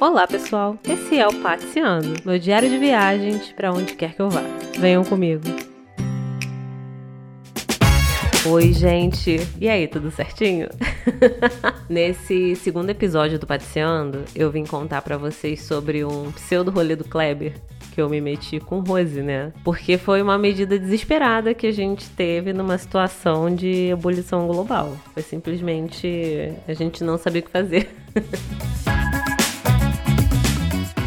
Olá, pessoal. Esse é o Patseando, meu diário de viagens para onde quer que eu vá. Venham comigo. Oi, gente. E aí, tudo certinho? Nesse segundo episódio do Patseando, eu vim contar para vocês sobre um pseudo rolê do Kleber que eu me meti com Rose, né? Porque foi uma medida desesperada que a gente teve numa situação de ebulição global. Foi simplesmente a gente não sabia o que fazer.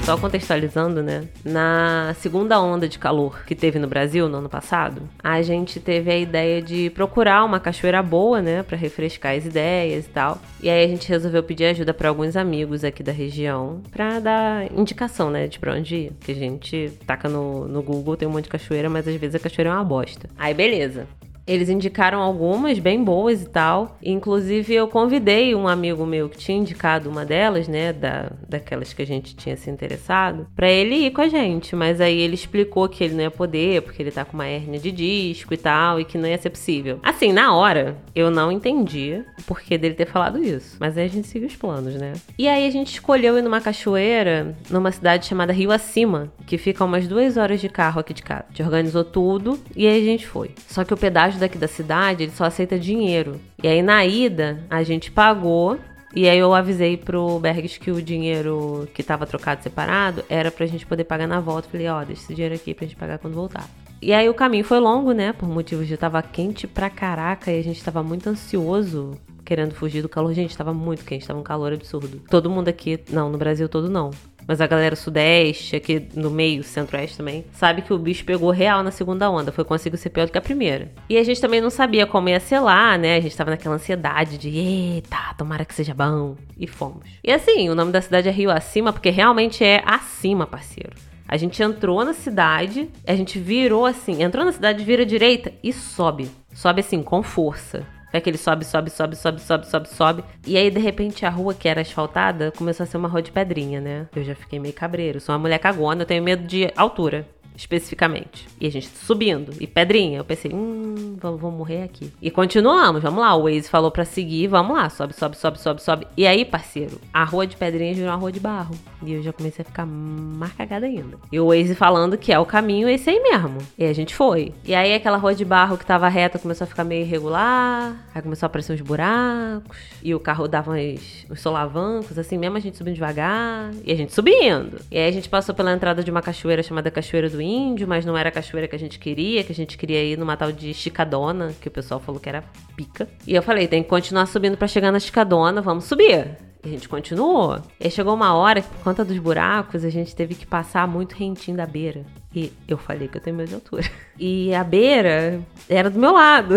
Só contextualizando, né? Na segunda onda de calor que teve no Brasil no ano passado, a gente teve a ideia de procurar uma cachoeira boa, né, para refrescar as ideias e tal. E aí a gente resolveu pedir ajuda para alguns amigos aqui da região para dar indicação, né, de pra onde ir. Que a gente taca no, no Google, tem um monte de cachoeira, mas às vezes a cachoeira é uma bosta. Aí beleza. Eles indicaram algumas bem boas e tal. Inclusive, eu convidei um amigo meu que tinha indicado uma delas, né? Da, daquelas que a gente tinha se interessado, para ele ir com a gente. Mas aí ele explicou que ele não ia poder, porque ele tá com uma hérnia de disco e tal, e que não ia ser possível. Assim, na hora, eu não entendia o porquê dele ter falado isso. Mas aí a gente seguiu os planos, né? E aí a gente escolheu ir numa cachoeira, numa cidade chamada Rio Acima, que fica umas duas horas de carro aqui de casa. A gente organizou tudo e aí a gente foi. Só que o pedágio daqui da cidade, ele só aceita dinheiro. E aí na ida, a gente pagou e aí eu avisei pro Bergs que o dinheiro que tava trocado separado era pra gente poder pagar na volta. Falei, ó, oh, deixa esse dinheiro aqui pra gente pagar quando voltar. E aí o caminho foi longo, né? Por motivos de tava quente pra caraca e a gente tava muito ansioso querendo fugir do calor. Gente, tava muito quente, tava um calor absurdo. Todo mundo aqui, não, no Brasil todo não. Mas a galera sudeste, aqui no meio, centro-oeste também, sabe que o bicho pegou real na segunda onda. Foi conseguiu ser pior do que a primeira. E a gente também não sabia como ia ser lá, né? A gente tava naquela ansiedade de, eita, tomara que seja bom. E fomos. E assim, o nome da cidade é Rio Acima, porque realmente é acima, parceiro. A gente entrou na cidade, a gente virou assim, entrou na cidade, vira direita e sobe. Sobe assim, com força. É que ele sobe, sobe, sobe, sobe, sobe, sobe, sobe. E aí, de repente, a rua que era asfaltada começou a ser uma rua de pedrinha, né? Eu já fiquei meio cabreiro. Sou uma mulher cagona, eu tenho medo de altura especificamente. E a gente subindo, e pedrinha. Eu pensei, hum, vamos, morrer aqui. E continuamos, vamos lá. O Waze falou pra seguir, vamos lá. Sobe, sobe, sobe, sobe, sobe. E aí, parceiro, a rua de pedrinha virou uma rua de barro. E eu já comecei a ficar mais cagada ainda. E o Waze falando que é o caminho esse aí mesmo. E a gente foi. E aí, aquela rua de barro que tava reta começou a ficar meio irregular. Aí começou a aparecer uns buracos. E o carro dava uns, uns solavancos, assim mesmo, a gente subindo devagar. E a gente subindo. E aí, a gente passou pela entrada de uma cachoeira chamada Cachoeira do índio, mas não era a cachoeira que a gente queria, que a gente queria ir numa tal de Chicadona, que o pessoal falou que era pica. E eu falei, tem que continuar subindo para chegar na Chicadona, vamos subir. E a gente continuou. E chegou uma hora por conta dos buracos, a gente teve que passar muito rentinho da beira. E eu falei que eu tenho medo de altura. E a beira era do meu lado.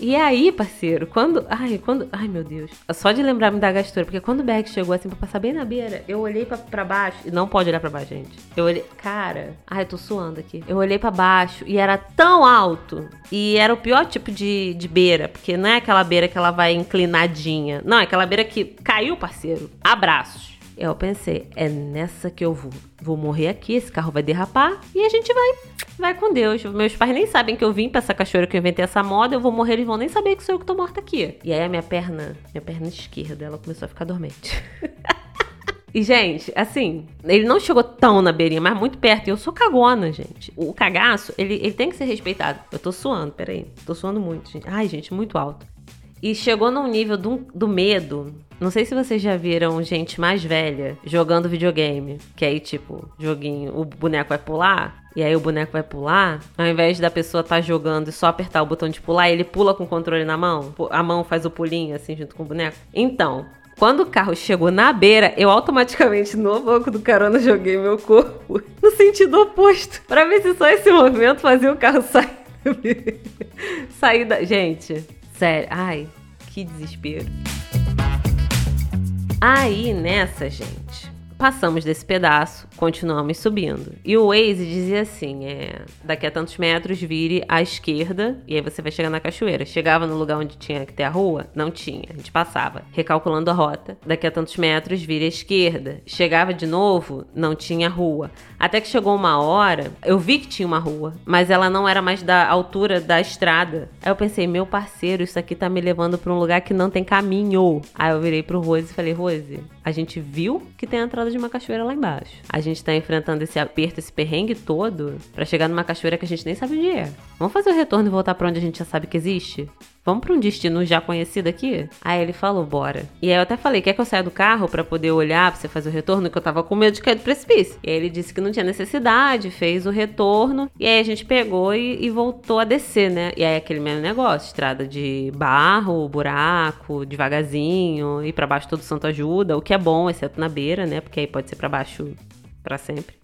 E aí, parceiro, quando. Ai, quando. Ai, meu Deus. Só de lembrar me da gastura, porque quando o Berg chegou assim pra passar bem na beira, eu olhei pra, pra baixo. E não pode olhar pra baixo, gente. Eu olhei. Cara. Ai, eu tô suando aqui. Eu olhei pra baixo e era tão alto. E era o pior tipo de, de beira, porque não é aquela beira que ela vai inclinadinha. Não, é aquela beira que caiu, parceiro. Abraços. Eu pensei, é nessa que eu vou. Vou morrer aqui, esse carro vai derrapar e a gente vai. Vai com Deus. Meus pais nem sabem que eu vim pra essa cachoeira que eu inventei essa moda, eu vou morrer, eles vão nem saber que sou eu que tô morta aqui. E aí a minha perna, minha perna esquerda, ela começou a ficar dormente. E, gente, assim, ele não chegou tão na beirinha, mas muito perto. E eu sou cagona, gente. O cagaço, ele, ele tem que ser respeitado. Eu tô suando, peraí. Tô suando muito, gente. Ai, gente, muito alto. E chegou num nível do, do medo. Não sei se vocês já viram gente mais velha jogando videogame. Que aí, tipo, joguinho, o boneco vai pular. E aí o boneco vai pular. Ao invés da pessoa estar tá jogando e só apertar o botão de pular, ele pula com o controle na mão. A mão faz o pulinho assim junto com o boneco. Então, quando o carro chegou na beira, eu automaticamente, no banco do carona, joguei meu corpo no sentido oposto. para ver se só esse movimento fazia o carro sair. sair da. Gente, sério. Ai, que desespero. Aí nessa, gente, passamos desse pedaço, continuamos subindo. E o Waze dizia assim: é, daqui a tantos metros vire à esquerda e aí você vai chegar na cachoeira. Chegava no lugar onde tinha que ter a rua? Não tinha, a gente passava, recalculando a rota. Daqui a tantos metros vire à esquerda. Chegava de novo, não tinha rua. Até que chegou uma hora, eu vi que tinha uma rua, mas ela não era mais da altura da estrada. Aí eu pensei, meu parceiro, isso aqui tá me levando para um lugar que não tem caminho. Aí eu virei pro Rose e falei, Rose, a gente viu que tem entrada lado de uma cachoeira lá embaixo. A gente tá enfrentando esse aperto, esse perrengue todo para chegar numa cachoeira que a gente nem sabe onde é. Vamos fazer o retorno e voltar para onde a gente já sabe que existe? Vamos para um destino já conhecido aqui? Aí ele falou, bora. E aí eu até falei, quer que eu saia do carro para poder olhar, pra você fazer o retorno? Que eu tava com medo de cair do precipício. E aí ele disse que não tinha necessidade, fez o retorno. E aí a gente pegou e, e voltou a descer, né? E aí aquele mesmo negócio, estrada de barro, buraco, devagarzinho, ir para baixo todo santo ajuda, o que é bom, exceto na beira, né? Porque aí pode ser para baixo para sempre.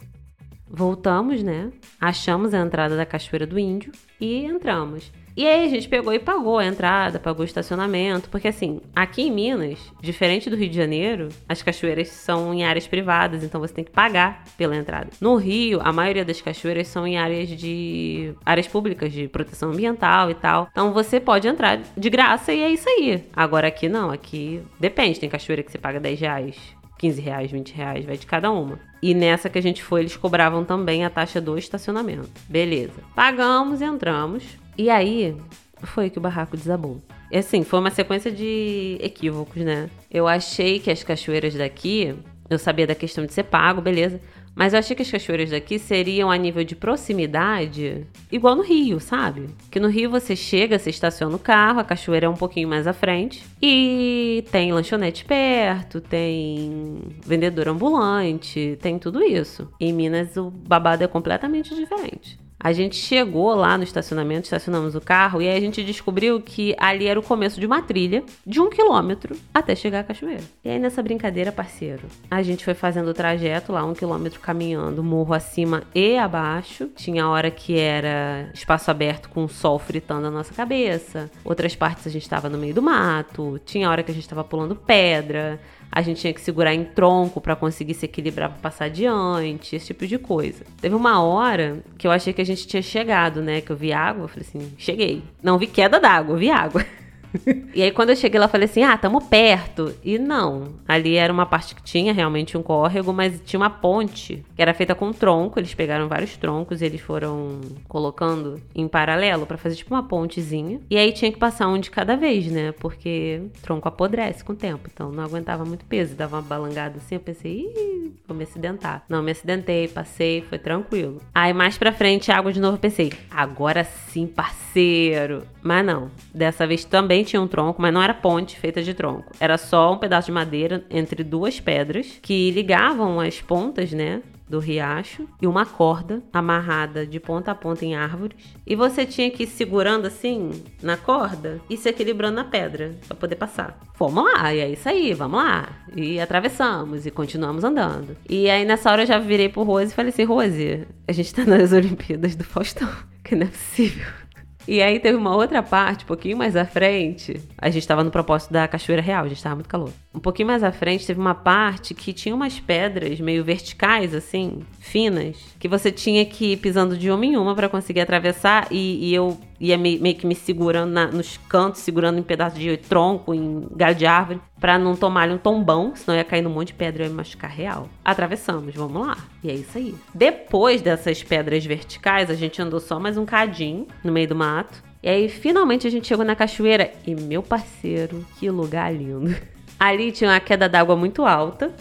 Voltamos, né? Achamos a entrada da Cachoeira do Índio e entramos. E aí a gente pegou e pagou a entrada, pagou o estacionamento, porque assim, aqui em Minas, diferente do Rio de Janeiro, as cachoeiras são em áreas privadas, então você tem que pagar pela entrada. No Rio, a maioria das cachoeiras são em áreas de áreas públicas de proteção ambiental e tal. Então você pode entrar de graça e é isso aí. Agora aqui não, aqui depende, tem cachoeira que você paga 10 reais. 15 reais, 20 reais, vai de cada uma. E nessa que a gente foi, eles cobravam também a taxa do estacionamento. Beleza. Pagamos, entramos. E aí foi que o barraco desabou. E assim, foi uma sequência de equívocos, né? Eu achei que as cachoeiras daqui, eu sabia da questão de ser pago, beleza. Mas eu achei que as cachoeiras daqui seriam a nível de proximidade, igual no Rio, sabe? Que no Rio você chega, você estaciona o carro, a cachoeira é um pouquinho mais à frente e tem lanchonete perto, tem vendedor ambulante, tem tudo isso. Em Minas o babado é completamente diferente. A gente chegou lá no estacionamento, estacionamos o carro e aí a gente descobriu que ali era o começo de uma trilha de um quilômetro até chegar à cachoeira. E aí nessa brincadeira, parceiro, a gente foi fazendo o trajeto lá, um quilômetro caminhando, morro acima e abaixo. Tinha hora que era espaço aberto com o sol fritando a nossa cabeça. Outras partes a gente estava no meio do mato. Tinha hora que a gente estava pulando pedra a gente tinha que segurar em tronco para conseguir se equilibrar para passar adiante, esse tipo de coisa. Teve uma hora que eu achei que a gente tinha chegado, né? Que eu vi água, eu falei assim, cheguei. Não vi queda d'água, vi água. e aí, quando eu cheguei lá, eu falei assim: ah, tamo perto. E não. Ali era uma parte que tinha realmente um córrego, mas tinha uma ponte que era feita com tronco. Eles pegaram vários troncos e eles foram colocando em paralelo para fazer tipo uma pontezinha. E aí tinha que passar um de cada vez, né? Porque tronco apodrece com o tempo. Então não aguentava muito peso. Dava uma balangada assim. Eu pensei, ih, vou me acidentar. Não, me acidentei, passei, foi tranquilo. Aí mais pra frente, água de novo, pensei, agora sim, parceiro. Mas não. Dessa vez também tinha um tronco, mas não era ponte feita de tronco. Era só um pedaço de madeira entre duas pedras que ligavam as pontas, né? Do riacho e uma corda amarrada de ponta a ponta em árvores. E você tinha que ir segurando assim na corda e se equilibrando na pedra para poder passar. Fomos lá, e é isso aí, vamos lá. E atravessamos e continuamos andando. E aí nessa hora eu já virei pro Rose e falei assim: Rose, a gente tá nas Olimpíadas do Faustão, que não é possível. E aí teve uma outra parte, um pouquinho mais à frente. A gente estava no propósito da Cachoeira Real, a gente estava muito calor. Um pouquinho mais à frente teve uma parte que tinha umas pedras meio verticais, assim, finas, que você tinha que ir pisando de uma em uma para conseguir atravessar. E, e eu ia me, meio que me segurando na, nos cantos, segurando em pedaço de tronco, em galho de árvore, para não tomar um tombão, senão ia cair num monte de pedra e ia me machucar real. Atravessamos, vamos lá. E é isso aí. Depois dessas pedras verticais, a gente andou só mais um cadinho no meio do mato. E aí, finalmente, a gente chegou na cachoeira. E, meu parceiro, que lugar lindo. Ali tinha uma queda d'água muito alta.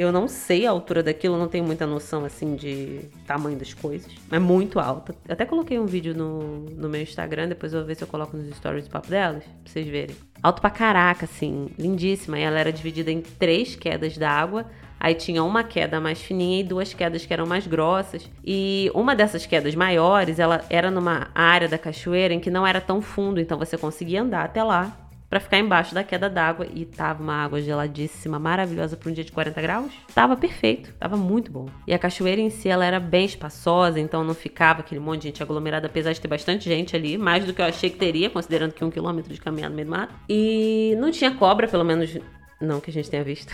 Eu não sei a altura daquilo, não tenho muita noção assim de tamanho das coisas. É muito alta. Eu até coloquei um vídeo no, no meu Instagram, depois eu vou ver se eu coloco nos stories do papo delas, pra vocês verem. Alto pra caraca, assim, lindíssima. E ela era dividida em três quedas d'água. Aí tinha uma queda mais fininha e duas quedas que eram mais grossas. E uma dessas quedas maiores, ela era numa área da cachoeira em que não era tão fundo, então você conseguia andar até lá para ficar embaixo da queda d'água e tava uma água geladíssima, maravilhosa para um dia de 40 graus. Tava perfeito, tava muito bom. E a cachoeira em si ela era bem espaçosa, então não ficava aquele monte de gente aglomerada, apesar de ter bastante gente ali, mais do que eu achei que teria, considerando que um quilômetro de caminhada no meio do mato. E não tinha cobra, pelo menos não que a gente tenha visto.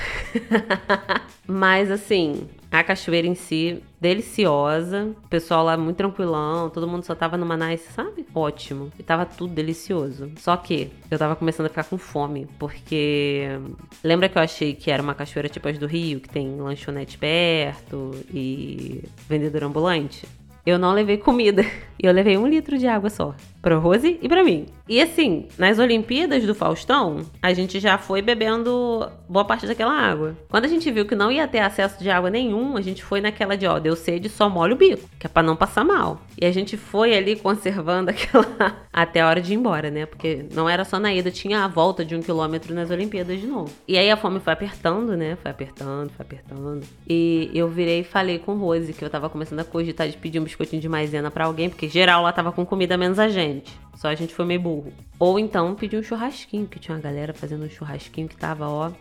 Mas assim, a cachoeira em si, deliciosa. O pessoal lá muito tranquilão, todo mundo só tava numa nice, sabe? Ótimo. E tava tudo delicioso. Só que eu tava começando a ficar com fome, porque lembra que eu achei que era uma cachoeira tipo as do Rio, que tem lanchonete perto e vendedor ambulante? Eu não levei comida. Eu levei um litro de água só pra Rose e pra mim. E assim, nas Olimpíadas do Faustão, a gente já foi bebendo boa parte daquela água. Quando a gente viu que não ia ter acesso de água nenhum, a gente foi naquela de, ó, deu sede, só molha o bico, que é pra não passar mal. E a gente foi ali conservando aquela até a hora de ir embora, né? Porque não era só na ida, tinha a volta de um quilômetro nas Olimpíadas de novo. E aí a fome foi apertando, né? Foi apertando, foi apertando. E eu virei e falei com Rose que eu tava começando a cogitar de pedir um biscoitinho de maisena para alguém, porque geral lá tava com comida menos a gente. Só a gente foi meio burro. Ou então pedir um churrasquinho, que tinha uma galera fazendo um churrasquinho que tava, ó,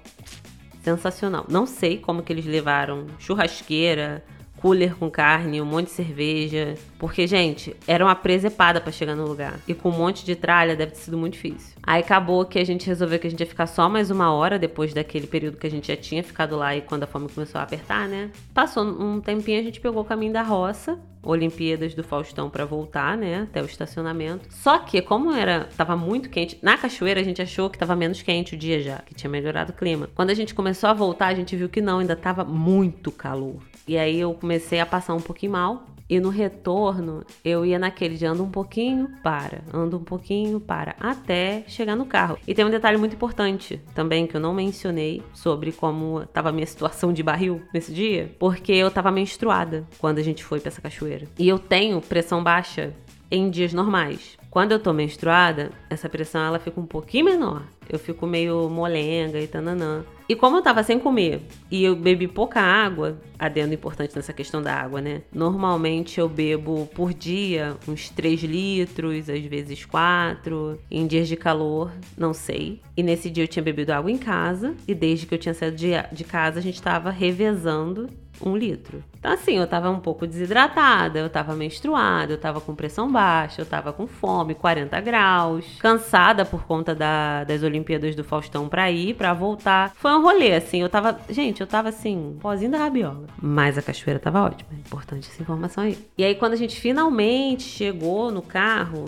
sensacional. Não sei como que eles levaram churrasqueira, cooler com carne, um monte de cerveja. Porque, gente, era uma presepada para chegar no lugar. E com um monte de tralha deve ter sido muito difícil. Aí acabou que a gente resolveu que a gente ia ficar só mais uma hora depois daquele período que a gente já tinha ficado lá e quando a fome começou a apertar, né? Passou um tempinho, a gente pegou o caminho da roça Olimpíadas do Faustão para voltar, né, até o estacionamento. Só que como era, tava muito quente, na cachoeira a gente achou que tava menos quente o dia já, que tinha melhorado o clima. Quando a gente começou a voltar, a gente viu que não, ainda tava muito calor. E aí eu comecei a passar um pouquinho mal, e no retorno, eu ia naquele de anda um pouquinho, para, anda um pouquinho, para, até chegar no carro. E tem um detalhe muito importante também que eu não mencionei sobre como estava a minha situação de barril nesse dia, porque eu estava menstruada quando a gente foi para essa cachoeira. E eu tenho pressão baixa em dias normais. Quando eu tô menstruada, essa pressão ela fica um pouquinho menor. Eu fico meio molenga e tananã. E como eu tava sem comer e eu bebi pouca água, adendo importante nessa questão da água, né? Normalmente eu bebo por dia uns 3 litros, às vezes 4. Em dias de calor, não sei. E nesse dia eu tinha bebido água em casa e desde que eu tinha saído de, de casa a gente tava revezando um litro. Então, assim, eu tava um pouco desidratada, eu tava menstruada, eu tava com pressão baixa, eu tava com fome, 40 graus, cansada por conta da, das Olimpíadas do Faustão pra ir, pra voltar. Foi um rolê, assim, eu tava. Gente, eu tava assim, pozinho da rabiola. Mas a cachoeira tava ótima. Importante essa informação aí. E aí, quando a gente finalmente chegou no carro,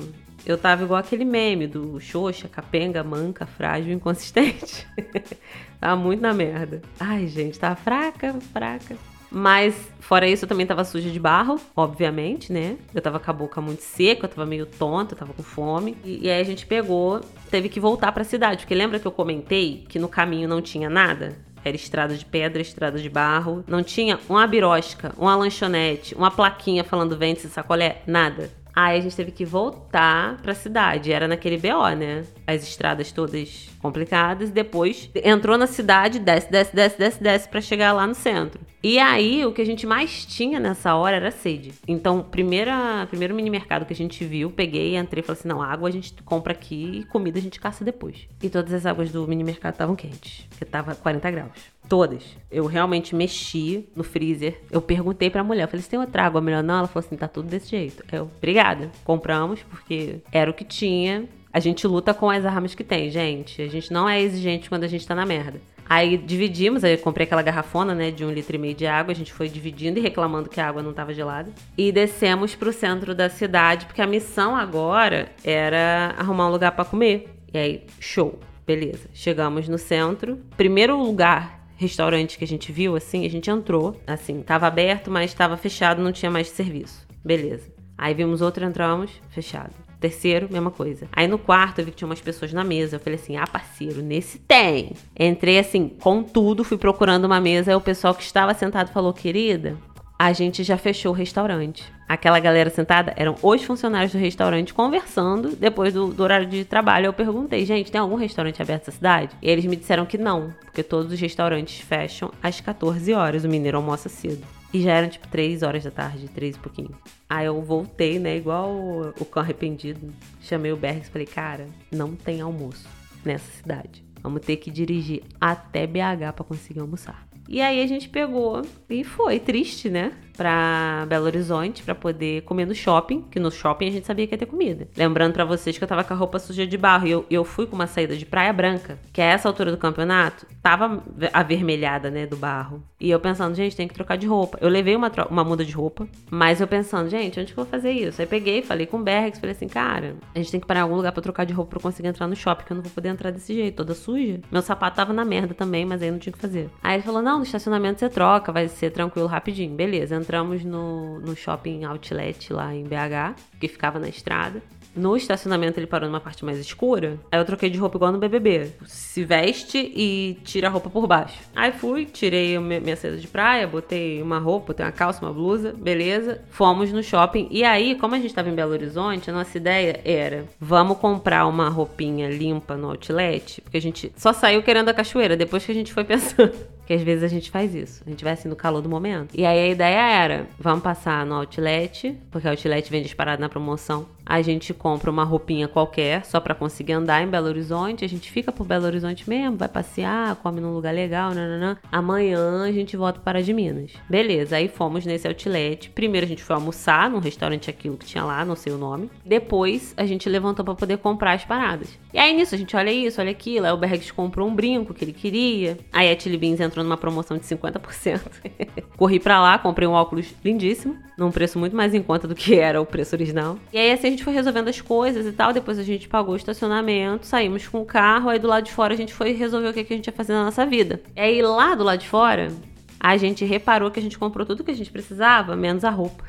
eu tava igual aquele meme do Xoxa, capenga, manca, frágil, inconsistente. tava muito na merda. Ai, gente, tava fraca, fraca. Mas, fora isso, eu também tava suja de barro, obviamente, né? Eu tava com a boca muito seca, eu tava meio tonta, eu tava com fome. E, e aí a gente pegou, teve que voltar pra cidade. Porque lembra que eu comentei que no caminho não tinha nada? Era estrada de pedra, estrada de barro. Não tinha uma birosca, uma lanchonete, uma plaquinha falando vende-se sacolé, nada. Aí a gente teve que voltar pra cidade. Era naquele BO, né? As estradas todas complicadas. Depois entrou na cidade, desce, desce, desce, desce, desce pra chegar lá no centro. E aí, o que a gente mais tinha nessa hora era sede. Então, primeira, primeiro mini mercado que a gente viu, peguei, entrei e falei assim: não, água a gente compra aqui e comida a gente caça depois. E todas as águas do mini mercado estavam quentes, porque tava 40 graus. Todas. Eu realmente mexi no freezer. Eu perguntei pra mulher, eu falei, você tem outra água melhor? Não, ela falou assim, tá tudo desse jeito. Eu, obrigada. Compramos, porque era o que tinha. A gente luta com as armas que tem, gente. A gente não é exigente quando a gente tá na merda. Aí dividimos, aí eu comprei aquela garrafona, né, de um litro e meio de água. A gente foi dividindo e reclamando que a água não estava gelada. E descemos pro centro da cidade, porque a missão agora era arrumar um lugar para comer. E aí, show. Beleza. Chegamos no centro. Primeiro lugar restaurante que a gente viu, assim, a gente entrou, assim, tava aberto, mas estava fechado, não tinha mais serviço. Beleza. Aí vimos outro, entramos, fechado. Terceiro, mesma coisa. Aí no quarto eu vi que tinha umas pessoas na mesa. Eu falei assim: ah, parceiro, nesse tem. Entrei assim, com tudo, fui procurando uma mesa. Aí o pessoal que estava sentado falou: querida, a gente já fechou o restaurante. Aquela galera sentada eram os funcionários do restaurante conversando depois do, do, horário de trabalho. Eu perguntei, gente, tem algum restaurante aberto na cidade? E eles me disseram que não, porque todos os restaurantes fecham às 14 horas. O mineiro almoça cedo. E já eram tipo 3 horas da tarde, 3 e pouquinho. Aí eu voltei, né, igual o, o cão arrependido. Chamei o Bergs e falei, cara, não tem almoço nessa cidade. Vamos ter que dirigir até BH para conseguir almoçar. E aí a gente pegou e foi, triste, né? Pra Belo Horizonte para poder comer no shopping, que no shopping a gente sabia que ia ter comida. Lembrando para vocês que eu tava com a roupa suja de barro e eu, eu fui com uma saída de Praia Branca, que a essa altura do campeonato tava avermelhada, né, do barro. E eu pensando, gente, tem que trocar de roupa. Eu levei uma, uma muda de roupa, mas eu pensando, gente, onde que eu vou fazer isso? Aí peguei, falei com o Bergs, falei assim, cara, a gente tem que parar em algum lugar para trocar de roupa pra eu conseguir entrar no shopping, que eu não vou poder entrar desse jeito, toda suja. Meu sapato tava na merda também, mas aí não tinha o que fazer. Aí ele falou, não, no estacionamento você troca, vai ser tranquilo rapidinho. Beleza, entramos no, no shopping outlet lá em BH, que ficava na estrada. No estacionamento ele parou numa parte mais escura. Aí eu troquei de roupa igual no BBB. Se veste e tira a roupa por baixo. Aí fui, tirei minha seda de praia, botei uma roupa, botei uma calça, uma blusa, beleza. Fomos no shopping. E aí, como a gente tava em Belo Horizonte, a nossa ideia era: vamos comprar uma roupinha limpa no outlet, porque a gente só saiu querendo a cachoeira depois que a gente foi pensando. Que às vezes a gente faz isso. A gente vai assim no calor do momento. E aí a ideia era: vamos passar no outlet, porque o outlet vem disparado na promoção. A gente compra uma roupinha qualquer, só para conseguir andar em Belo Horizonte. A gente fica por Belo Horizonte mesmo, vai passear, come num lugar legal, nananã. Amanhã a gente volta para de Minas. Beleza, aí fomos nesse outlet. Primeiro a gente foi almoçar num restaurante aquilo que tinha lá, não sei o nome. Depois a gente levantou para poder comprar as paradas. E aí nisso a gente olha isso, olha aquilo. Aí o Bergs comprou um brinco que ele queria. Aí a Tilly Beans entrou entrou numa promoção de 50%. Corri para lá, comprei um óculos lindíssimo, num preço muito mais em conta do que era o preço original. E aí assim a gente foi resolvendo as coisas e tal, depois a gente pagou o estacionamento, saímos com o carro, aí do lado de fora a gente foi resolver o que, que a gente ia fazer na nossa vida. E aí lá do lado de fora, a gente reparou que a gente comprou tudo que a gente precisava, menos a roupa.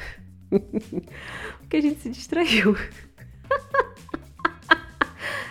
Porque a gente se distraiu.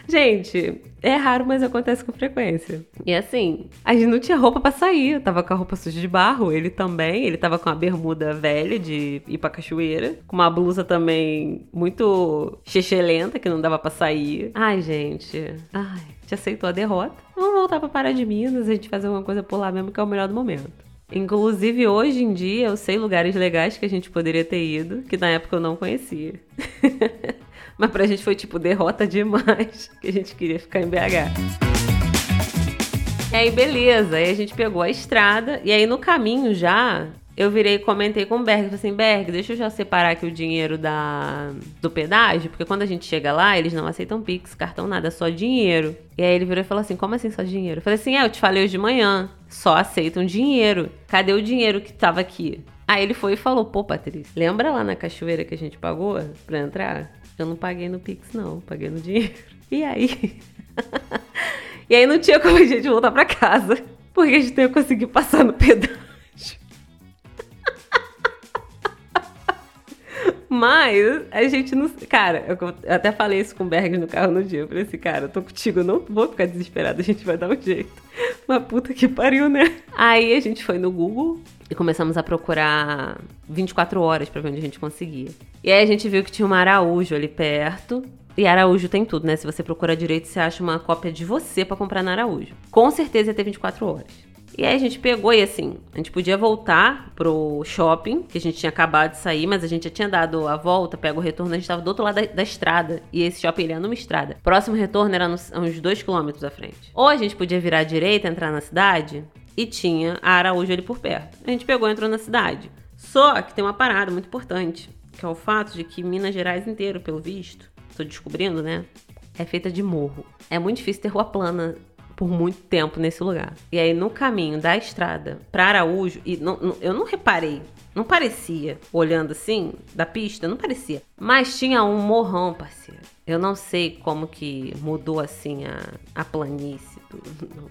Gente, é raro, mas acontece com frequência. E assim, a gente não tinha roupa para sair. Eu tava com a roupa suja de barro, ele também. Ele tava com a bermuda velha de ir pra cachoeira. Com uma blusa também muito lenta que não dava para sair. Ai, gente. Ai, te aceitou a derrota. Vamos voltar pra Pará de Minas, a gente fazer alguma coisa por lá mesmo, que é o melhor do momento. Inclusive, hoje em dia, eu sei lugares legais que a gente poderia ter ido, que na época eu não conhecia. Mas pra gente foi tipo derrota demais, que a gente queria ficar em BH. E aí, beleza. Aí a gente pegou a estrada. E aí, no caminho já, eu virei e comentei com o Berg. Falei assim, Berg, deixa eu já separar aqui o dinheiro da, do pedágio. Porque quando a gente chega lá, eles não aceitam Pix, cartão, nada, só dinheiro. E aí ele virou e falou assim, como assim só dinheiro? Eu falei assim, é, eu te falei hoje de manhã. Só aceitam dinheiro. Cadê o dinheiro que tava aqui? Aí ele foi e falou, pô, Patrícia, lembra lá na cachoeira que a gente pagou pra entrar? Eu não paguei no Pix, não, paguei no dinheiro. E aí? e aí não tinha como a gente voltar pra casa, porque a gente não ia conseguir passar no pedágio. Mas a gente não. Cara, eu até falei isso com o Berg no carro no dia. Eu falei assim, cara, eu tô contigo, eu não vou ficar desesperada, a gente vai dar um jeito. Uma puta que pariu, né? Aí a gente foi no Google e começamos a procurar 24 horas para ver onde a gente conseguia. E aí a gente viu que tinha uma Araújo ali perto. E Araújo tem tudo, né? Se você procura direito, você acha uma cópia de você para comprar na Araújo. Com certeza ia ter 24 horas. E aí a gente pegou e assim, a gente podia voltar pro shopping, que a gente tinha acabado de sair, mas a gente já tinha dado a volta, pega o retorno, a gente tava do outro lado da, da estrada. E esse shopping ele é numa estrada. Próximo retorno era nos, uns 2 km à frente. Ou a gente podia virar à direita, entrar na cidade, e tinha a Araújo ali por perto. A gente pegou e entrou na cidade. Só que tem uma parada muito importante, que é o fato de que Minas Gerais inteiro, pelo visto, tô descobrindo, né? É feita de morro. É muito difícil ter rua plana por muito tempo nesse lugar. E aí, no caminho da estrada para Araújo, e não, não, eu não reparei, não parecia, olhando assim, da pista, não parecia. Mas tinha um morrão, parceiro. Eu não sei como que mudou assim a, a planície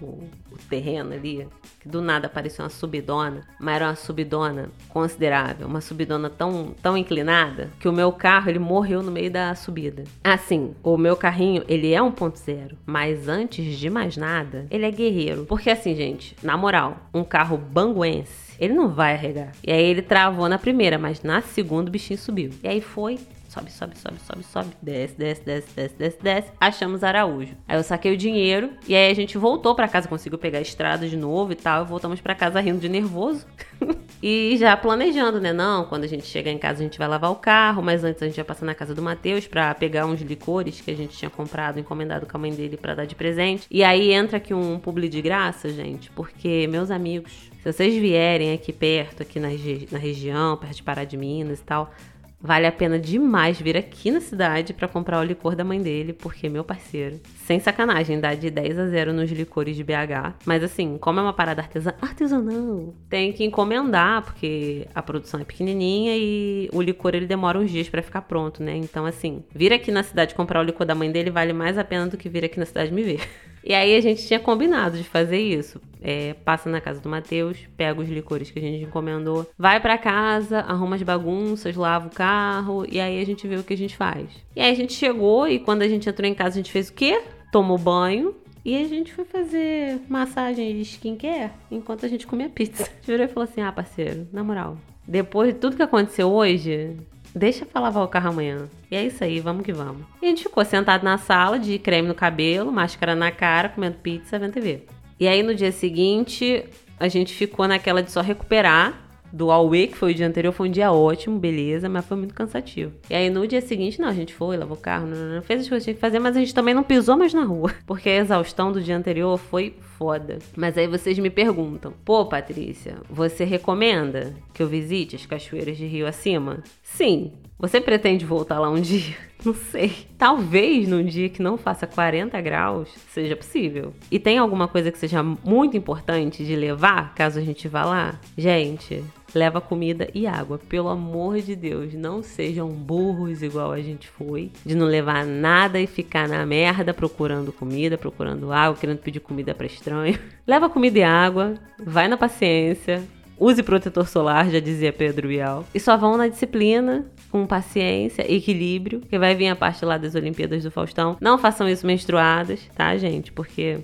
o, o terreno ali, que do nada apareceu uma subidona, mas era uma subidona considerável, uma subidona tão, tão inclinada que o meu carro ele morreu no meio da subida. Assim, o meu carrinho ele é 1.0, mas antes de mais nada, ele é guerreiro. Porque assim, gente, na moral, um carro banguense ele não vai arregar. E aí ele travou na primeira, mas na segunda o bichinho subiu. E aí foi sobe, sobe, sobe, sobe, sobe, desce, desce, desce, desce, desce, desce. Achamos Araújo. Aí eu saquei o dinheiro e aí a gente voltou para casa, conseguiu pegar a estrada de novo e tal. E voltamos para casa rindo de nervoso. e já planejando, né? Não, quando a gente chegar em casa a gente vai lavar o carro, mas antes a gente vai passar na casa do Matheus para pegar uns licores que a gente tinha comprado, encomendado com a mãe dele para dar de presente. E aí entra aqui um publi de graça, gente, porque meus amigos, se vocês vierem aqui perto, aqui na, na região, perto de Pará de Minas e tal, Vale a pena demais vir aqui na cidade para comprar o licor da mãe dele, porque meu parceiro, sem sacanagem, dá de 10 a 0 nos licores de BH. Mas assim, como é uma parada artesan artesanal, tem que encomendar, porque a produção é pequenininha e o licor ele demora uns dias para ficar pronto, né? Então assim, vir aqui na cidade comprar o licor da mãe dele vale mais a pena do que vir aqui na cidade me ver. E aí a gente tinha combinado de fazer isso. É, passa na casa do Matheus, pega os licores que a gente encomendou, vai para casa, arruma as bagunças, lava o carro e aí a gente vê o que a gente faz. E aí a gente chegou e quando a gente entrou em casa a gente fez o quê? Tomou banho, e a gente foi fazer massagem de skincare enquanto a gente comia pizza. Virou e falou assim: ah, parceiro, na moral, depois de tudo que aconteceu hoje, deixa pra lavar o carro amanhã. E é isso aí, vamos que vamos. E a gente ficou sentado na sala, de creme no cabelo, máscara na cara, comendo pizza, vendo TV. E aí no dia seguinte, a gente ficou naquela de só recuperar do Aue, que foi o dia anterior, foi um dia ótimo, beleza, mas foi muito cansativo. E aí no dia seguinte, não, a gente foi, lavou o carro, não, não, não, fez as coisas que tinha que fazer, mas a gente também não pisou mais na rua, porque a exaustão do dia anterior foi foda. Mas aí vocês me perguntam: pô, Patrícia, você recomenda que eu visite as cachoeiras de Rio Acima? Sim. Você pretende voltar lá um dia? Não sei. Talvez num dia que não faça 40 graus seja possível. E tem alguma coisa que seja muito importante de levar caso a gente vá lá? Gente, leva comida e água. Pelo amor de Deus, não sejam burros igual a gente foi, de não levar nada e ficar na merda procurando comida, procurando água, querendo pedir comida para estranho. Leva comida e água, vai na paciência, Use protetor solar, já dizia Pedro Bial. E só vão na disciplina, com paciência, equilíbrio, que vai vir a parte lá das Olimpíadas do Faustão. Não façam isso menstruadas, tá, gente? Porque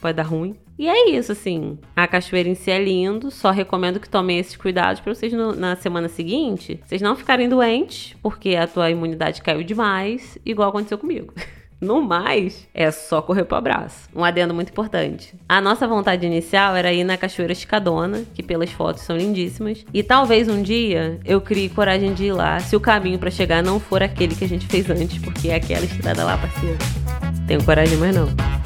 pode dar ruim. E é isso, assim. A cachoeira em si é lindo, só recomendo que tomem esses cuidados para vocês no, na semana seguinte, vocês não ficarem doentes, porque a tua imunidade caiu demais, igual aconteceu comigo. No mais, é só correr pro abraço. Um adendo muito importante. A nossa vontade inicial era ir na Cachoeira Escadona, que pelas fotos são lindíssimas. E talvez um dia eu crie coragem de ir lá, se o caminho para chegar não for aquele que a gente fez antes, porque é aquela estrada lá, parceiro. Tenho coragem mais não.